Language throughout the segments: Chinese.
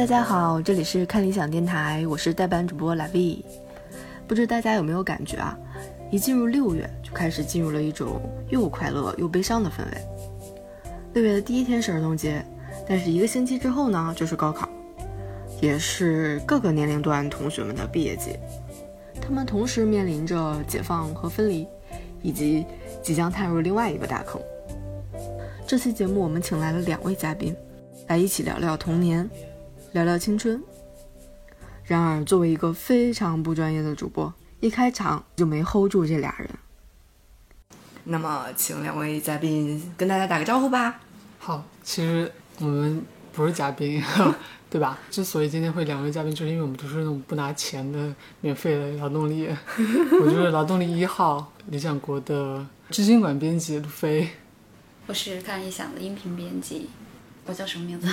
大家好，这里是看理想电台，我是代班主播 l a v。不知大家有没有感觉啊？一进入六月，就开始进入了一种又快乐又悲伤的氛围。六月的第一天是儿童节，但是一个星期之后呢，就是高考，也是各个年龄段同学们的毕业季。他们同时面临着解放和分离，以及即将踏入另外一个大坑。这期节目我们请来了两位嘉宾，来一起聊聊童年，聊聊青春。然而，作为一个非常不专业的主播，一开场就没 hold 住这俩人。那么，请两位嘉宾跟大家打个招呼吧。好，其实我们不是嘉宾，对吧？之所以今天会两位嘉宾，就是因为我们都是那种不拿钱的免费的劳动力。我就是劳动力一号，理想国的知经馆编辑路飞。我是看理想的音频编辑，我叫什么名字？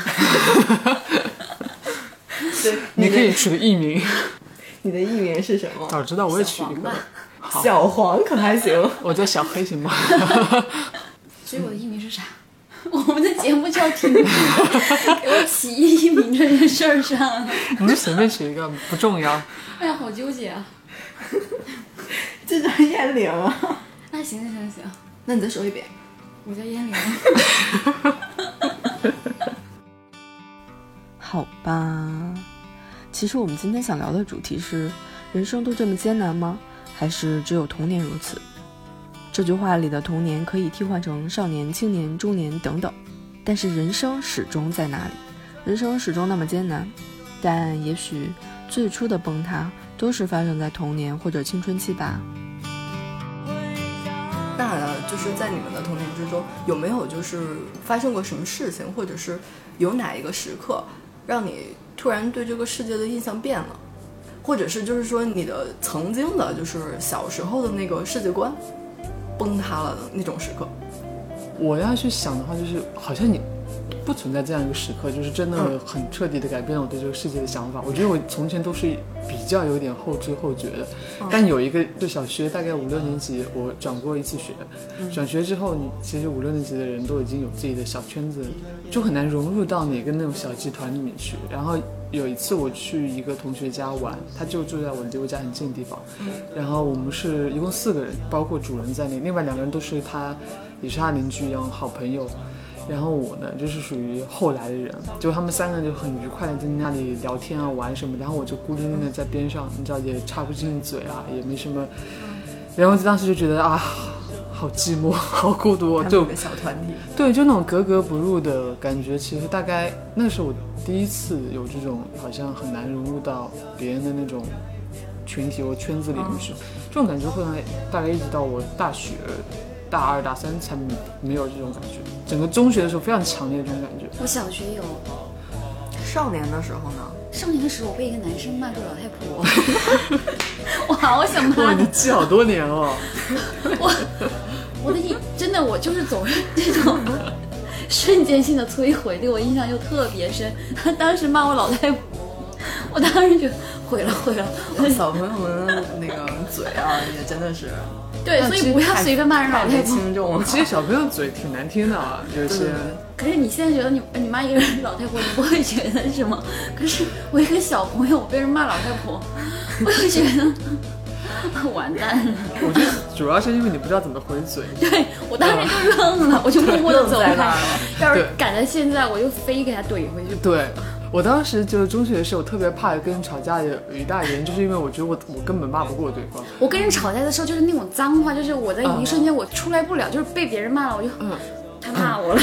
对，你可以取个艺名。你的艺名是什么？早知道我也取一个。小黄可还行？我叫小黑行吗？所以我的艺名是啥？我们的节目叫停止给我起艺名这件事儿上。你就随便取一个，不重要。哎呀，好纠结啊！这叫燕玲啊。那行行行行，那你再说一遍。我叫燕玲。好吧，其实我们今天想聊的主题是：人生都这么艰难吗？还是只有童年如此？这句话里的童年可以替换成少年、青年、中年等等，但是人生始终在那里？人生始终那么艰难，但也许最初的崩塌都是发生在童年或者青春期吧。那就是在你们的童年之中，有没有就是发生过什么事情，或者是有哪一个时刻，让你突然对这个世界的印象变了，或者是就是说你的曾经的，就是小时候的那个世界观崩塌了的那种时刻？我要去想的话，就是好像你。不存在这样一个时刻，就是真的很彻底的改变了我对这个世界的想法。我觉得我从前都是比较有点后知后觉的，但有一个就小学大概五六年级，我转过一次学。转学之后，你其实五六年级的人都已经有自己的小圈子，就很难融入到哪个那种小集团里面去。然后有一次我去一个同学家玩，他就住在我离我家很近的地方。然后我们是一共四个人，包括主人在内，另外两个人都是他，也是他邻居一样好朋友。然后我呢，就是属于后来的人，就他们三个就很愉快的在那里聊天啊、玩什么，然后我就孤零零的在边上，你知道也插不进嘴啊，也没什么。然后当时就觉得啊，好寂寞，好孤独，就小团体。对，就那种格格不入的感觉。其实大概那是我第一次有这种好像很难融入到别人的那种群体或圈子里面去，这种感觉会大概一直到我大学。大二大三才没有这种感觉，整个中学的时候非常强烈这种感觉。我小学有，少年的时候呢？少年的时候我被一个男生骂过老太婆，我好想骂。哇，你记好多年哦。我我的印真的我就是总是这种瞬间性的摧毁，对我印象又特别深。他当时骂我老太婆，我当时就毁了毁了。小朋友们的那个嘴啊，也真的是。对，所以不要随便骂人老太婆。其实小朋友嘴挺难听的啊，有些。可是你现在觉得你你妈一个人老太婆，你不会觉得什么？可是我一个小朋友，我被人骂老太婆，我就觉得 完蛋了。我觉得主要是因为你不知道怎么回嘴。对我当时就愣了，我就默默的走开。要是赶在现在，我就非给他怼回去。对。我当时就是中学的时候，特别怕跟人吵架的有一大原因，就是因为我觉得我我根本骂不过对方。我跟人吵架的时候，就是那种脏话，就是我在一瞬间我出来不了，就是被别人骂了，我就他骂我了，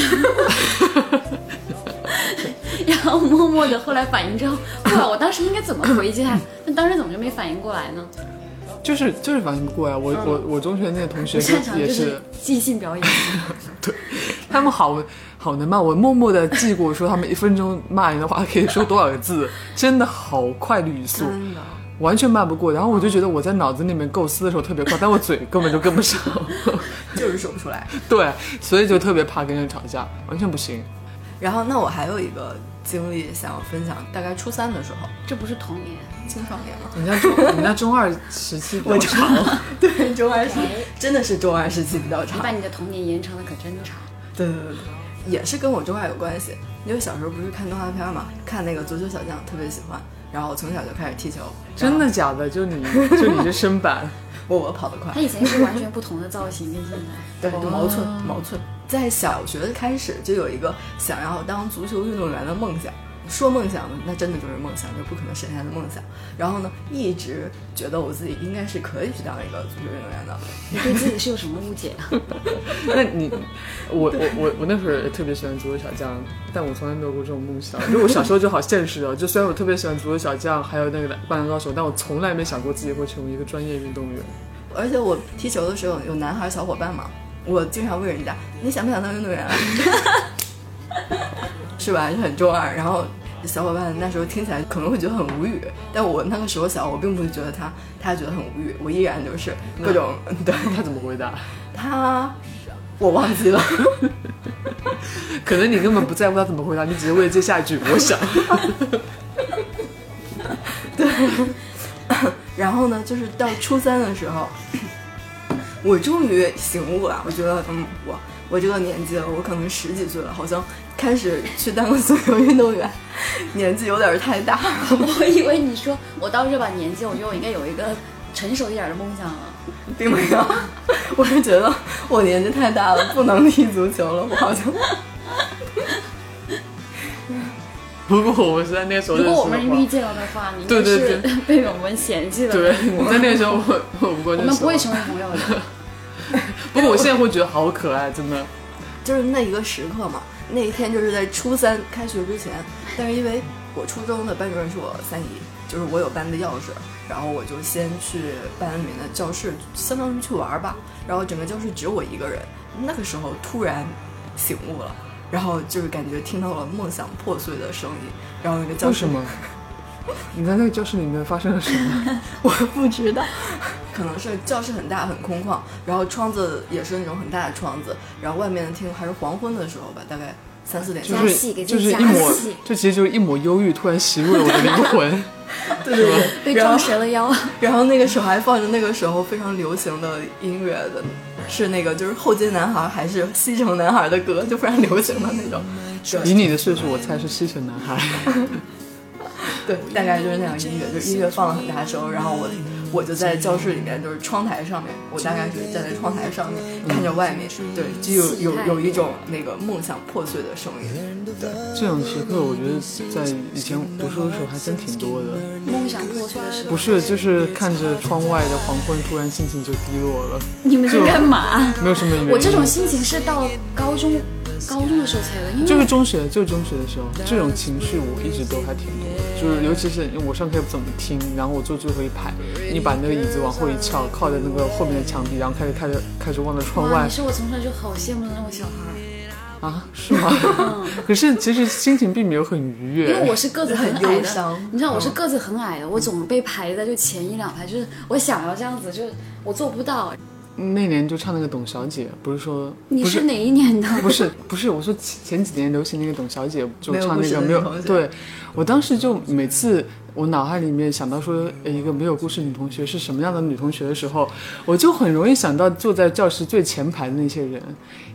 然后默默的后来反应之后，对啊我当时应该怎么回击他？那当时怎么就没反应过来呢？就是就是反应不过来，我我我中学那些同学也是即兴表演，对他们好。好能骂我，默默的记过，说他们一分钟骂人的话可以说多少个字，真的好快的语速，完全骂不过。然后我就觉得我在脑子里面构思的时候特别快，但我嘴根本就跟不上，就是说不出来。对，所以就特别怕跟人吵架，完全不行。然后，那我还有一个经历想要分享，大概初三的时候，这不是童年，青少年吗？人家中，人家中二时期比较长，对，中二时期真的是中二时期比较长。你把你的童年延长的可真长。对对对对。也是跟我中二有关系，因为小时候不是看动画片嘛，看那个足球小将特别喜欢，然后我从小就开始踢球。真的假的？就你就你这身板，我我跑得快他。以前是完全不同的造型，跟现在。对，就毛寸毛寸。在小学开始就有一个想要当足球运动员的梦想。说梦想，那真的就是梦想，就不可能实现的梦想。然后呢，一直觉得我自己应该是可以去当一个足球运动员的。你对自己是有什么误解啊？那你，我我我我那会儿也特别喜欢足球小将，但我从来没有过这种梦想。就我小时候就好现实啊，就虽然我特别喜欢足球小将，还有那个灌篮高手，但我从来没想过自己会成为一个专业运动员。而且我踢球的时候有男孩小伙伴嘛，我经常问人家你想不想当运动员啊？是吧？就很中二。然后小伙伴那时候听起来可能会觉得很无语，但我那个时候小，我并不会觉得他他觉得很无语，我依然就是各种对他怎么回答？他我忘记了，可能你根本不在乎他怎么回答，你只是为了接下一句我想。对。然后呢，就是到初三的时候，我终于醒悟了。我觉得，嗯，我我这个年纪了，我可能十几岁了，好像开始去当个足球运动员，年纪有点太大了。我以为你说我到这把年纪，我觉得我应该有一个成熟一点的梦想了。并没有，我是觉得我年纪太大了，不能踢足球了。我好像。不过我是在那时候，如果我们遇见了的话，你对对对 被我们嫌弃了。对，你在那时候我我不过我们不会成为朋友的。不过我现在会觉得好可爱，真的。就是那一个时刻嘛，那一天就是在初三开学之前，但是因为我初中的班主任是我三姨，就是我有班的钥匙，然后我就先去班里面的教室，相当于去玩吧。然后整个教室只有我一个人，那个时候突然醒悟了。然后就是感觉听到了梦想破碎的声音，然后那个教室，你在那个教室里面发生了什么？我不知道，可能是教室很大很空旷，然后窗子也是那种很大的窗子，然后外面的天还是黄昏的时候吧，大概三四点，就是就是一抹，这其实就是一抹忧郁突然袭入了我的灵魂，对对对，被撞折了腰。然后那个时候还放着那个时候非常流行的音乐的。是那个，就是后街男孩还是西城男孩的歌，就非常流行的那种。以你的岁数，我猜是西城男孩。对，大概就是那样音乐，就音乐放了很大声，然后我。我就在教室里面，就是窗台上面，我大概是站在窗台上面看着外面，对，就有有有一种那个梦想破碎的声音。对，这种时刻，我觉得在以前读书的时候还真挺多的。梦想破碎的时刻。不是，就是看着窗外的黄昏，突然心情就低落了。你们在干嘛？没有什么原因。我这种心情是到高中。高中的时候才有，因为就是中学，就是中学的时候，这种情绪我一直都还挺多的。就是尤其是我上课不怎么听，然后我坐最后一排，你把那个椅子往后一翘，靠在那个后面的墙壁，然后开始开始开始望着窗外。你是我从小就好羡慕的那种小孩啊？是吗？可是其实心情并没有很愉悦，因为我是个子很矮的，你知道我是个子很矮的，我总被排在就前一两排，就是我想要这样子，就是我做不到。那年就唱那个董小姐，不是说你是哪一年的？不是不是，我说前几年流行那个董小姐，就唱那个没有对，我当时就每次。我脑海里面想到说一个没有故事女同学是什么样的女同学的时候，我就很容易想到坐在教室最前排的那些人，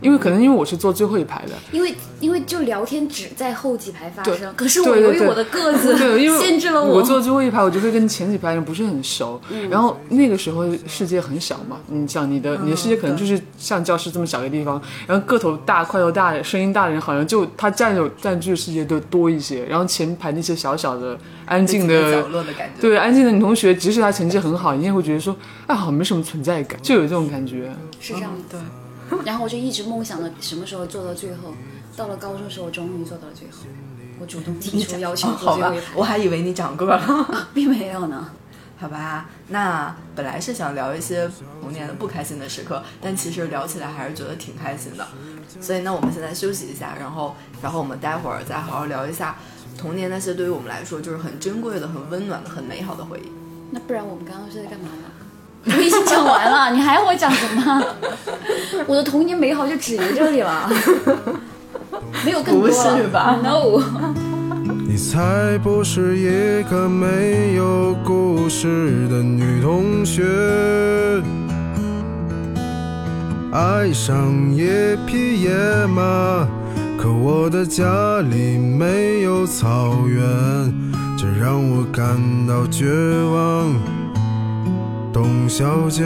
因为可能因为我是坐最后一排的，因为因为就聊天只在后几排发生，可是我由于我的个子 限制了我，我坐最后一排，我就会跟前几排人不是很熟，然后那个时候世界很小嘛，你想你的你的世界可能就是像教室这么小的地方，然后个头大、块头大、声音大的人好像就他占有占据的世界就多一些，然后前排那些小小的。安静的角落的感觉，对安静的女同学，即使她成绩很好，你也会觉得说，哎，好没什么存在感，就有这种感觉。是这样的，对。然后我就一直梦想着什么时候做到最后，到了高中的时候，终于做到了最后。我主动提出要求做最后一 排。我还以为你长个了，并没有呢。好吧，那本来是想聊一些童年的不开心的时刻，但其实聊起来还是觉得挺开心的。所以，那我们现在休息一下，然后，然后我们待会儿再好好聊一下。童年那些对于我们来说就是很珍贵的、很温暖的、很美好的回忆。那不然我们刚刚是在干嘛呢？我已经讲完了，你还要我讲什么？我的童年美好就止于这里了，没有更多了吧？No。你才不是一个没有故事的女同学，爱上一匹野马。可我的家里没有草原，这让我感到绝望。董小姐，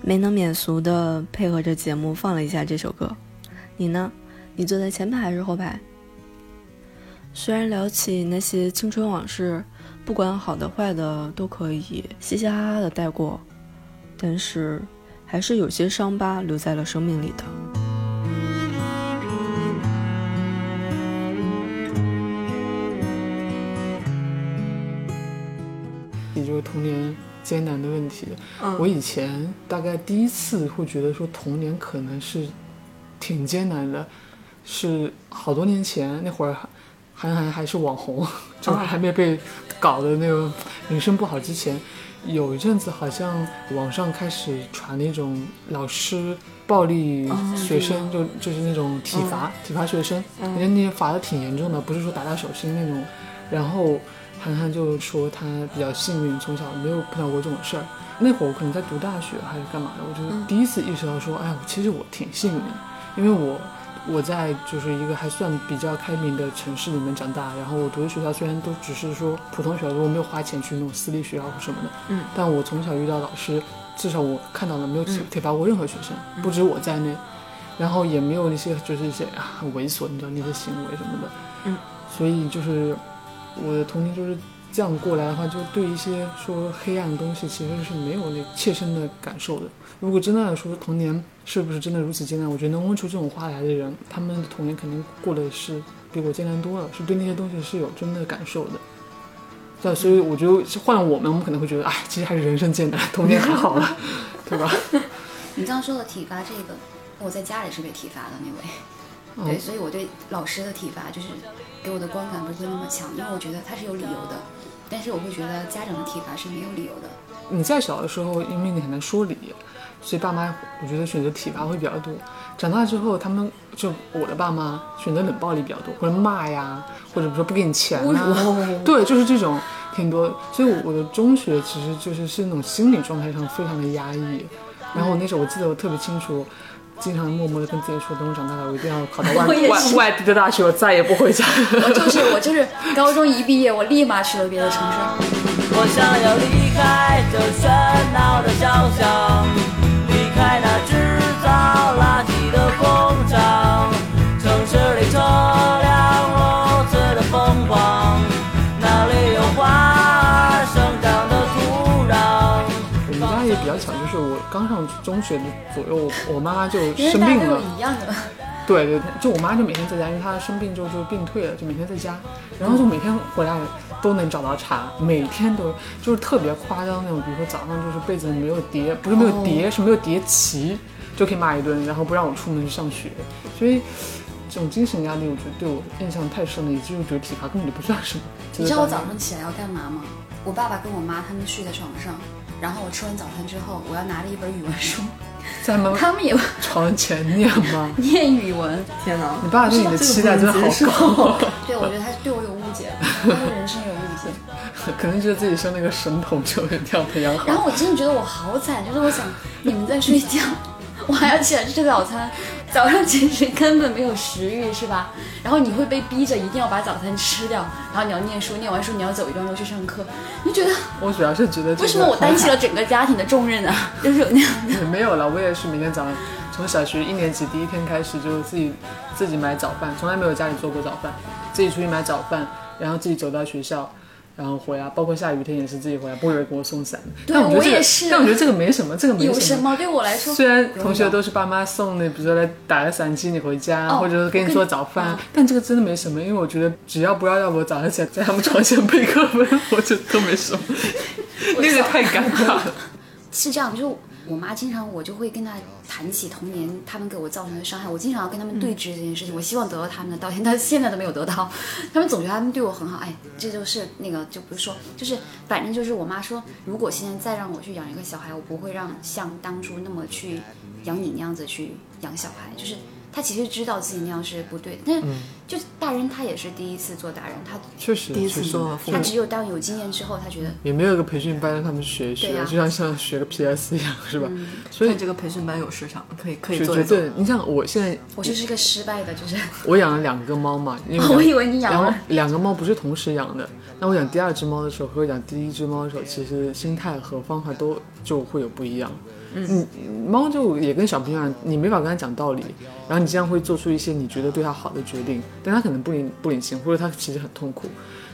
没能免俗的配合着节目放了一下这首歌。你呢？你坐在前排还是后排？虽然聊起那些青春往事，不管好的坏的都可以嘻嘻哈哈的带过，但是。还是有些伤疤留在了生命里的。也就是童年艰难的问题。我以前大概第一次会觉得说童年可能是挺艰难的，是好多年前那会儿，韩寒还是网红，就是还没被搞的那个名声不好之前。有一阵子，好像网上开始传那种老师暴力学生，就就是那种体罚，体罚学生，人家那些罚的挺严重的，不是说打打手心那种。然后涵涵就说他比较幸运，从小没有碰到过这种事儿。那会儿我可能在读大学还是干嘛的，我就第一次意识到说，哎，其实我挺幸运，因为我。我在就是一个还算比较开明的城市里面长大，然后我读的学校虽然都只是说普通学校，我没有花钱去那种私立学校或什么的，嗯，但我从小遇到老师，至少我看到了没有体罚过任何学生，不止我在内，然后也没有那些就是一些啊很猥琐你知道那些行为什么的，嗯，所以就是我的童年就是这样过来的话，就对一些说黑暗的东西其实是没有那切身的感受的。如果真的来说童年是不是真的如此艰难？我觉得能问出这种话来的人，他们的童年肯定过得是比我艰难多了，是对那些东西是有真的感受的。对，所以我觉得换了我们，我们可能会觉得，哎，其实还是人生艰难，童年还好了，对吧？你刚刚说的体罚这个，我在家里是被体罚的那位，对，所以我对老师的体罚就是给我的观感不会那么强，因为我觉得他是有理由的，但是我会觉得家长的体罚是没有理由的。你在小的时候，因为你很难说理。所以爸妈，我觉得选择体罚会比较多。长大之后，他们就我的爸妈选择冷暴力比较多，或者骂呀，或者比如说不给你钱啊，对，就是这种挺多。所以我的中学其实就是是那种心理状态上非常的压抑。然后我那时候我记得我特别清楚，经常默默的跟自己说，等我长大了，我一定要考到外 外外地的大学，我再也不回家。我就是我就是高中一毕业，我立马去了别的城市。我想要离开这喧闹的小巷。离开那制造垃圾的工厂，城市里车辆如此的疯狂，那里有花儿生长的土壤？我们家也比较巧，就是我刚上中学的左右，我妈妈就生病了。一样的。对对，就我妈就每天在家，因为她生病之后就病退了，就每天在家，然后就每天回来都能找到茬，每天都就是特别夸张那种，比如说早上就是被子没有叠，不是没有叠，是没有叠齐，就可以骂一顿，然后不让我出门去上学，所以这种精神压力，我觉得对我印象太深了，以至于觉得体罚根本就不算什么。你知道我早上起来要干嘛吗？我爸爸跟我妈他们睡在床上，然后我吃完早餐之后，我要拿着一本语文书。在吗？他们也床前念吗？念语文。天哪！你爸对你的期待真的好高。对，我觉得他对我有误解，他对人生有误解。可能觉得自己是那个神童就一定要培养好。然后我真的觉得我好惨，就是我想你们在睡觉。我还要起来吃早餐，早上其实根本没有食欲，是吧？然后你会被逼着一定要把早餐吃掉，然后你要念书，念完书你要走一段路去上课，你觉得？我主要是觉得 为什么我担起了整个家庭的重任啊？就是有那样的。没有了，我也是每天早上从小学一年级第一天开始就自己自己买早饭，从来没有家里做过早饭，自己出去买早饭，然后自己走到学校。然后回来，包括下雨天也是自己回来，不会有人给我送伞。对，我也是。但我觉得这个没什么，这个没什么。有什么？对我来说，虽然同学都是爸妈送的，比如说来打个伞接你回家，或者是给你做早饭，但这个真的没什么，因为我觉得只要不要让我早上起来在他们床前背课文，我觉得都没什么。那个太尴尬了。是这样，就。我妈经常，我就会跟她谈起童年他们给我造成的伤害。我经常要跟他们对峙这件事情，我希望得到他们的道歉，但现在都没有得到。他们总觉得他们对我很好，哎，这就是那个，就不是说，就是反正就是我妈说，如果现在再让我去养一个小孩，我不会让像当初那么去养你那样子去养小孩。就是他其实知道自己那样是不对的，但嗯是就是大人他也是第一次做大人，他确实第一次做父母，他只有当有经验之后，他觉得也没有一个培训班让他们学一学，就像像学个 PS 一样，是吧？所以这个培训班有市场，可以可以就做一做。对，你像我现在我就是个失败的，就是我养了两个猫嘛，因为我以为你养然后了，两个猫不是同时养的。那我养第二只猫的时候和养第一只猫的时候，其实心态和方法都就会有不一样。嗯，猫就也跟小朋友一样，你没法跟它讲道理，然后你这样会做出一些你觉得对它好的决定，但它可能不领不领情，或者它其实很痛苦。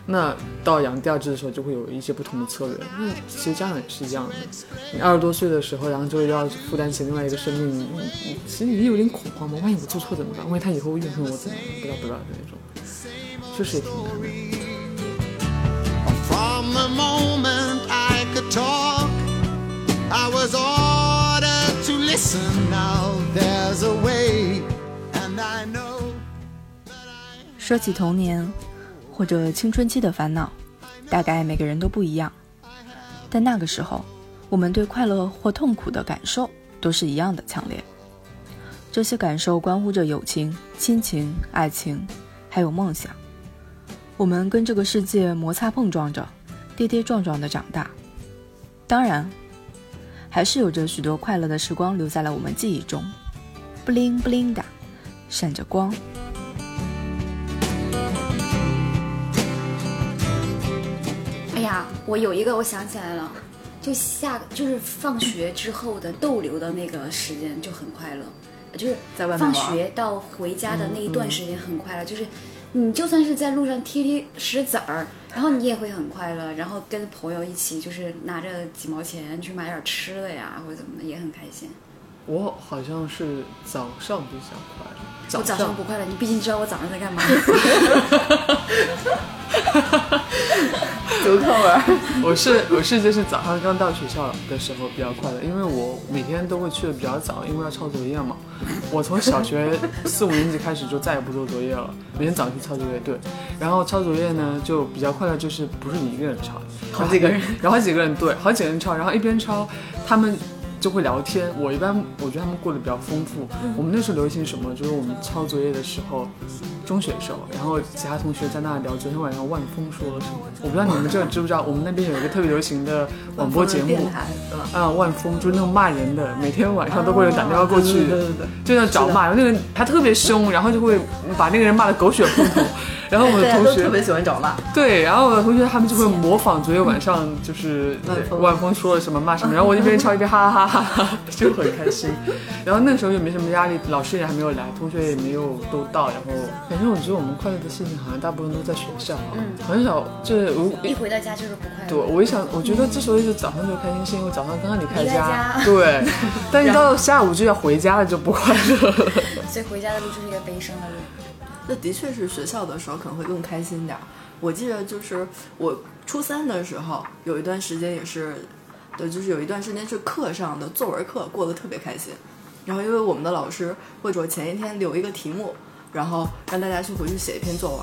那到养第二只的时候，就会有一些不同的策略。那其实家长也是一样的，你二十多岁的时候，然后就要负担起另外一个生命，你你其实也有点恐慌嘛。万一我做错怎么办？万一他以后怨恨我怎么办？不知道不知道的那种，确实也挺难的。Now there's a way and i know 说起童年或者青春期的烦恼，大概每个人都不一样。但那个时候，我们对快乐或痛苦的感受都是一样的强烈。这些感受关乎着友情、亲情、爱情，还有梦想。我们跟这个世界摩擦碰撞着，跌跌撞撞的长大。当然，还是有着许多快乐的时光留在了我们记忆中，布灵布灵的，闪着光。哎呀，我有一个，我想起来了，就下就是放学之后的逗留的那个时间就很快乐，就是放在外面玩。学到回家的那一段时间很快乐，就是你就算是在路上踢踢石子儿，然后你也会很快乐，然后跟朋友一起就是拿着几毛钱去买点吃的呀，或者怎么的也很开心。我好像是早上比较快乐，我早上不快乐，你毕竟知道我早上在干嘛。读课文。我是我是就是早上刚到学校的时候比较快乐，因为我每天都会去的比较早，因为要抄作业嘛。我从小学 四五年级开始就再也不做作业了，每天早上去抄作业。对，然后抄作业呢就比较快乐，就是不是你一个人抄，好几个人，然后好几个人对，好几个人抄，然后一边抄，他们。就会聊天，我一般我觉得他们过得比较丰富。我们那时候流行什么？就是我们抄作业的时候，中学的时候，然后其他同学在那聊昨天晚上万峰说了什么。我不知道你们这知不知道，我们那边有一个特别流行的广播节目？啊，万峰就是那种骂人的，每天晚上都会有打电话过去，对对对对就要找骂，然后那个人他特别凶，然后就会把那个人骂得狗血喷头。然后我的同学特别喜欢找骂。对，然后我的同学他们就会模仿昨天晚上就是万峰万峰说了什么骂什么，然后我一边抄一边哈哈哈哈哈，就很开心。然后那时候也没什么压力，老师也还没有来，同学也没有都到，然后反正我觉得我们快乐的事情好像大部分都在学校，很少就是我一回到家就是不快乐。对，我一想，我觉得之所以是早上就开心，是因为早上刚刚离开离开家对，但一到下午就要回家了，就不快乐了。所以回家的路就是一个悲伤的路。那的确是学校的时候可能会更开心点儿。我记得就是我初三的时候，有一段时间也是，对，就是有一段时间是课上的作文课过得特别开心。然后因为我们的老师会说前一天留一个题目，然后让大家去回去写一篇作文。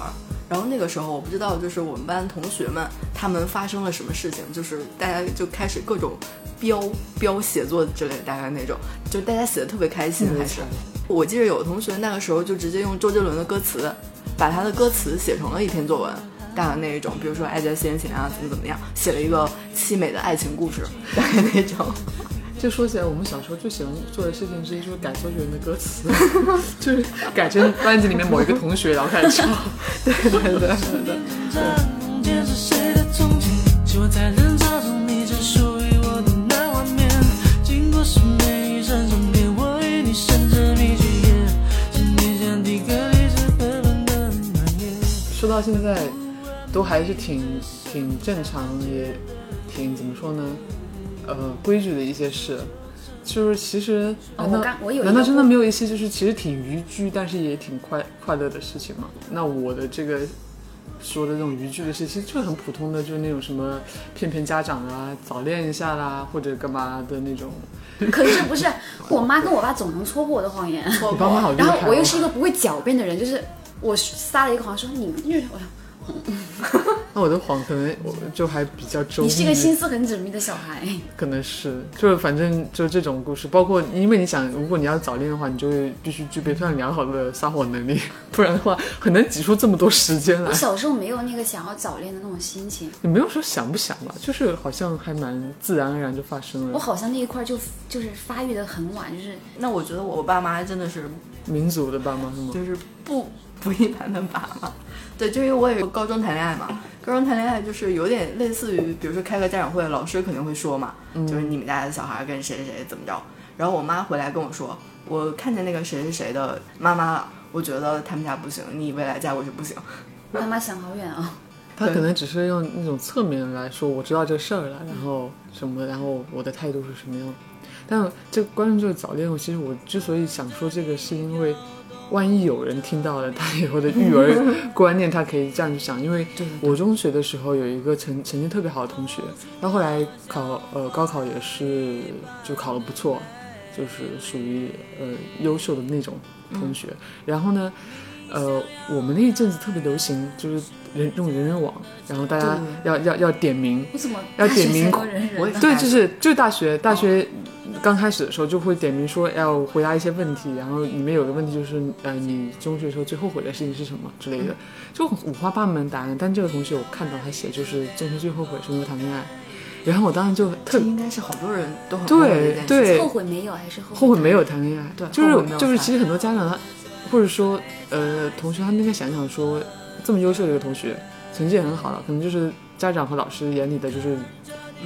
然后那个时候我不知道，就是我们班同学们他们发生了什么事情，就是大家就开始各种标标写作之类，大概那种，就大家写的特别开心，还是。我记得有的同学那个时候就直接用周杰伦的歌词，把他的歌词写成了一篇作文，大概那一种，比如说爱在先前啊，怎么怎么样，写了一个凄美的爱情故事，大概那种。就说起来，我们小时候最喜欢做的事情之一就是改周杰伦的歌词，就是改成班级里面某一个同学，然后开始唱。对 对对，梦见到现在，都还是挺挺正常，也挺怎么说呢？呃，规矩的一些事。就是其实，难道、难道真的没有一些就是其实挺逾矩，但是也挺快快乐的事情吗？那我的这个说的这种逾矩的事，其实就很普通的，就是那种什么骗骗家长啊，早恋一下啦，或者干嘛的那种。可是不是，我妈跟我爸总能戳破我的谎言。我爸妈好 厉害、哦！然后我又是一个不会狡辩的人，就是我撒了一个谎说你们就是我说 那我的谎可能我就还比较周密。你是一个心思很缜密的小孩。可能是，就是反正就这种故事，包括因为你想，如果你要早恋的话，你就会必须具备非常良好的撒谎能力，不然的话很难挤出这么多时间来我。小时候没有那个想要早恋的那种心情，也没有说想不想吧，就是好像还蛮自然而然就发生了。我好像那一块就就是发育的很晚，就是那我觉得我爸妈真的是民族的爸妈是吗？就是不 不一般的爸妈。对，就因为我也有高中谈恋爱嘛，高中谈恋爱就是有点类似于，比如说开个家长会，老师肯定会说嘛，就是你们家的小孩跟谁谁谁怎么着。然后我妈回来跟我说，我看见那个谁谁谁的妈妈了，我觉得他们家不行，你未来嫁过去不行。妈妈想好远啊。他可能只是用那种侧面来说，我知道这事儿了，然后什么，然后我的态度是什么样。但这关于这个早恋，我其实我之所以想说这个，是因为万一有人听到了他以后的育儿观念，他可以这样去想。因为我中学的时候有一个成成绩特别好的同学，他后来考呃高考也是就考得不错，就是属于呃优秀的那种同学。然后呢，呃，我们那一阵子特别流行，就是人用人人网，然后大家要要要点名，为什么要点名对，就是就是大学大学刚开始的时候就会点名说要回答一些问题，然后里面有个问题就是呃你中学时候最后悔的事情是什么之类的，就五花八门答案。但这个同学我看到他写就是中学最后悔是因为谈恋爱，然后我当时就特应该是好多人都很。对对后悔没有还是后后悔没有谈恋爱，对就是就是其实很多家长他或者说呃同学他们应该想想说这么优秀的一个同学，成绩也很好了，可能就是家长和老师眼里的就是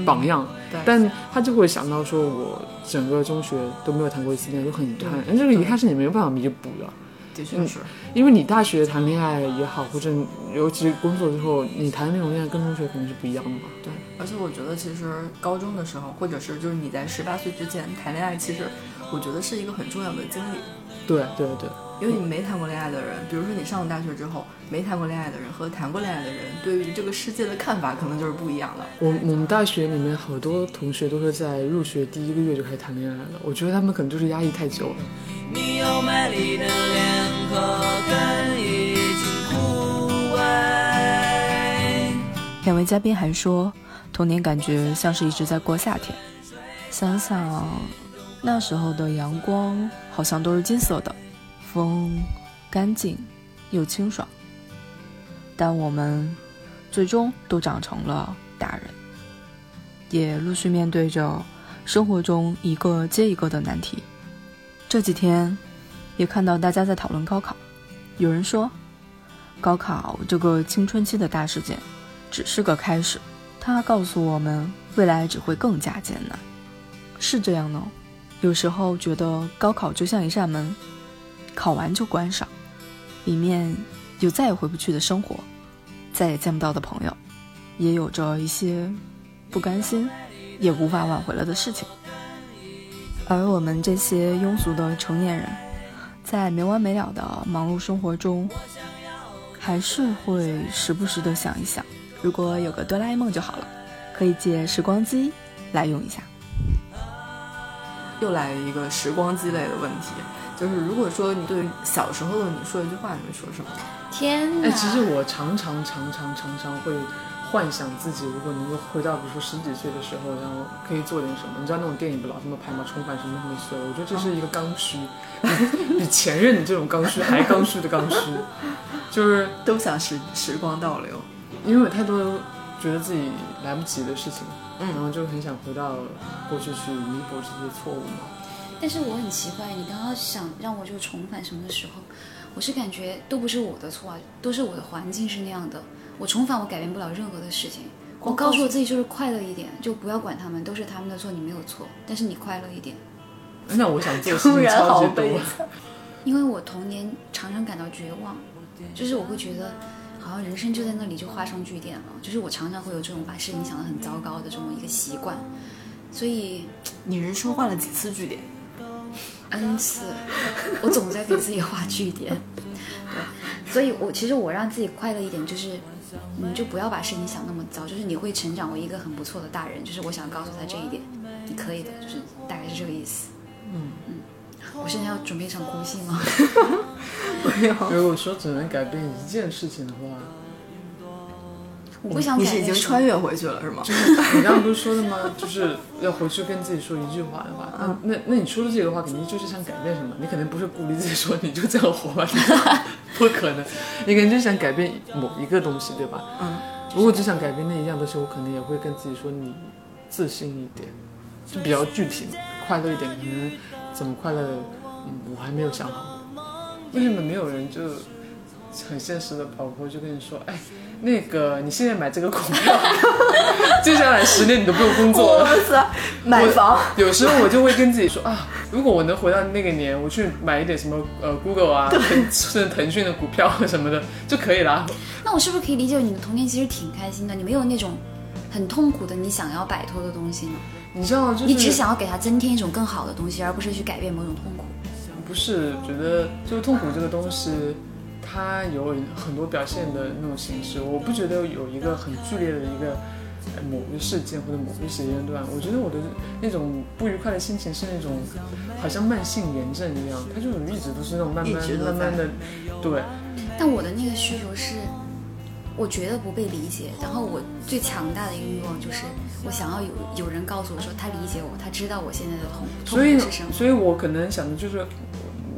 榜样，对但他就会想到说我整个中学都没有谈过一次恋爱，就很遗憾，这个遗憾是你没有办法弥补的。的确是。因为你大学谈恋爱也好，或者尤其是工作之后，你谈的那种恋爱跟中学肯定是不一样的嘛。对，而且我觉得其实高中的时候，或者是就是你在十八岁之前谈恋爱，其实我觉得是一个很重要的经历。对对对，因为你没谈过恋爱的人，比如说你上了大学之后没谈过恋爱的人和谈过恋爱的人，对于这个世界的看法可能就是不一样了。我我们大学里面好多同学都是在入学第一个月就开始谈恋爱了，我觉得他们可能就是压抑太久了。你有美丽的脸和根已经枯萎。两位嘉宾还说，童年感觉像是一直在过夏天。想想那时候的阳光，好像都是金色的，风干净又清爽。但我们最终都长成了大人，也陆续面对着生活中一个接一个的难题。这几天也看到大家在讨论高考，有人说，高考这个青春期的大事件。只是个开始，它告诉我们未来只会更加艰难，是这样呢？有时候觉得高考就像一扇门，考完就关上，里面有再也回不去的生活，再也见不到的朋友，也有着一些不甘心，也无法挽回了的事情。而我们这些庸俗的成年人，在没完没了的忙碌生活中，还是会时不时的想一想。如果有个哆啦 A 梦就好了，可以借时光机来用一下。又来一个时光机类的问题，就是如果说你对小时候的你说一句话，你会说什么？天哪！哎，其实我常常常常常常会幻想自己，如果能够回到比如说十几岁的时候，然后可以做点什么。你知道那种电影不老这么拍吗？重返什么什么岁？我觉得这是一个刚需，比 比前任这种刚需还刚需的刚需，就是 都想时时光倒流。因为有太多觉得自己来不及的事情，嗯然后就很想回到过去去弥补这些错误嘛。但是我很奇怪，你刚刚想让我就重返什么的时候，我是感觉都不是我的错啊，都是我的环境是那样的。我重返，我改变不了任何的事情。我告诉我自己就是快乐一点，就不要管他们，都是他们的错，你没有错，但是你快乐一点。那我想做的事情超级多，因为我童年常常感到绝望，就是我会觉得好像人生就在那里就画上句点了，就是我常常会有这种把事情想得很糟糕的这么一个习惯，所以你人生画了几次句点？N 次，我总在给自己画句点。对，所以我其实我让自己快乐一点，就是你就不要把事情想那么糟，就是你会成长为一个很不错的大人，就是我想告诉他这一点，你可以的，就是大概是这个意思。嗯嗯，我现在要准备一场哭戏吗？没有。如果说只能改变一件事情的话，我不想你是已经穿越回去了是吗？就是你刚刚不是说的吗？就是要回去跟自己说一句话的话，那那那你说的这个话，肯定就是想改变什么？你肯定不是鼓励自己说你就这样活吧，不可能，你肯定就想改变某一个东西，对吧？嗯。如果只想改变那一样东西，我可能也会跟自己说你自信一点，就比较具体，快乐一点，可能怎么快乐，嗯，我还没有想好。为什么没有人就很现实的跑过去跟你说，哎，那个你现在买这个股票，接下来十年你都不用工作了。买房，有时候我就会跟自己说啊，如果我能回到那个年，我去买一点什么呃 Google 啊，腾甚至腾讯的股票什么的 就可以了。那我是不是可以理解你的童年其实挺开心的？你没有那种很痛苦的你想要摆脱的东西呢？你知道，就是你只想要给它增添一种更好的东西，而不是去改变某种痛苦。不是觉得就是痛苦这个东西，它有很多表现的那种形式。我不觉得有一个很剧烈的一个呃某个事件或者某个时间段。我觉得我的那种不愉快的心情是那种好像慢性炎症一样，它就一直都是那种慢慢慢慢的，对。但我的那个需求是，我觉得不被理解，然后我最强大的一个欲望就是，我想要有有人告诉我说他理解我，他知道我现在的痛苦所以苦是什么。所以我可能想的就是，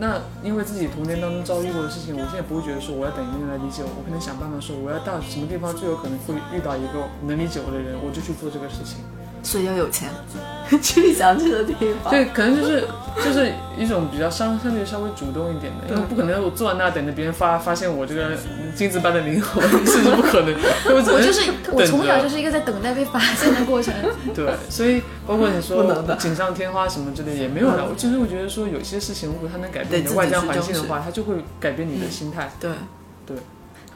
那因为自己童年当中遭遇过的事情，我现在不会觉得说我要等一个人来理解我，我可能想办法说我要到什么地方最有可能会遇到一个能理解我的人，我就去做这个事情。所以要有钱，去想去的地方。对，可能就是就是一种比较相相对稍微主动一点的，因为不可能我坐在那等着别人发发现我这个金子般的灵魂，是不可能。我只能我就是我从小就是一个在等待被发现的过程。对，所以包括你说的锦上添花什么之类也没有了。我其实我觉得说有些事情，如果它能改变你的外在环境的话，它就会改变你的心态。对对，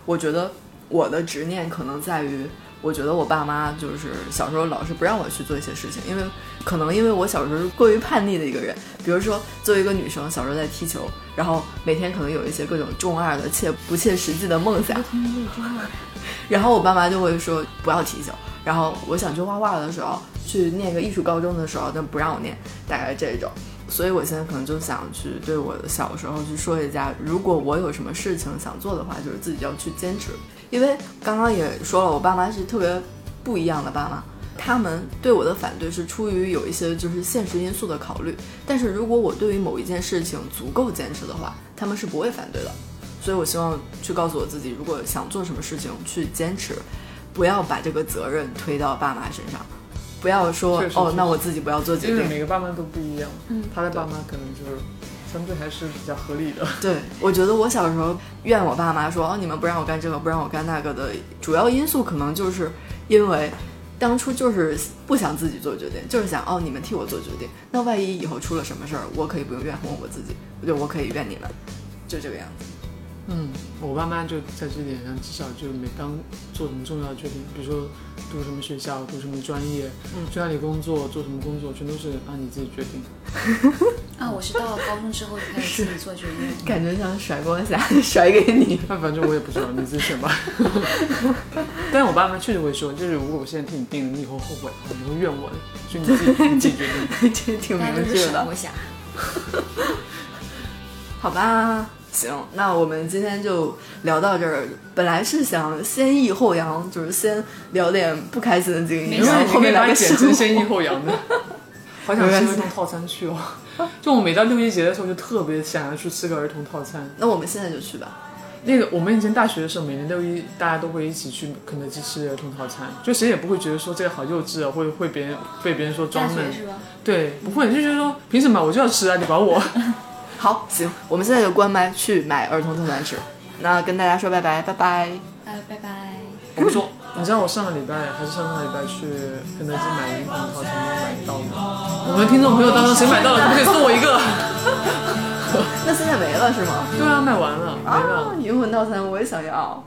我觉得我的执念可能在于，我觉得我爸妈就是小时候老是不让我去做一些事情，因为可能因为我小时候是过于叛逆的一个人，比如说作为一个女生，小时候在踢球，然后每天可能有一些各种中二的切不切实际的梦想，然后我爸妈就会说不要踢球，然后我想去画画的时候，去念个艺术高中的时候，但不让我念，大概这种。所以我现在可能就想去对我的小时候去说一下，如果我有什么事情想做的话，就是自己要去坚持。因为刚刚也说了，我爸妈是特别不一样的爸妈，他们对我的反对是出于有一些就是现实因素的考虑。但是如果我对于某一件事情足够坚持的话，他们是不会反对的。所以我希望去告诉我自己，如果想做什么事情，去坚持，不要把这个责任推到爸妈身上，不要说哦那我自己不要做决因为定。每个爸妈都不一样，嗯，他的爸妈可能就是相对还是比较合理的。对，我觉得我小时候怨我爸妈说哦，你们不让我干这个，不让我干那个的主要因素，可能就是因为当初就是不想自己做决定，就是想哦，你们替我做决定。那万一以后出了什么事儿，我可以不用怨恨我自己，我就我可以怨你们，就这个样子。嗯，我爸妈就在这点上，至少就每当做什么重要的决定，比如说读什么学校、读什么专业，嗯去哪里工作、做什么工作，全都是按你自己决定。啊，我是到了高中之后就开始自己做决定。感觉像甩锅侠 甩给你。那反正我也不知道，你自己选吧。但是我爸妈确实会说，就是如果我现在替你定了，你以后后悔，你会怨我的，所以你自己你自己决定。这挺大家都是明智的。甩锅侠。好吧，行，那我们今天就聊到这儿。本来是想先抑后扬，就是先聊点不开心的经历，因为然后后面来个简直先抑后扬的。好想吃儿童套餐去哦！就我每到六一节的时候，就特别想要去吃个儿童套餐。那我们现在就去吧。那个我们以前大学的时候，每年六一大家都会一起去肯德基吃儿童套餐，就谁也不会觉得说这个好幼稚啊，会会别人被别人说装嫩。是吧？对，不会，就觉得说凭什么我就要吃啊，你管我？好，行，我们现在就关麦去买儿童特餐吃。那跟大家说拜拜，拜拜。呃，拜拜。我不说，你知道我上个礼拜还是上上个礼拜去肯德基买银魂套餐没有买到吗？我们听众朋友当中谁买到了，可不可以送我一个？那现在没了是吗？对啊，卖完了，没了。啊，银魂套餐我也想要。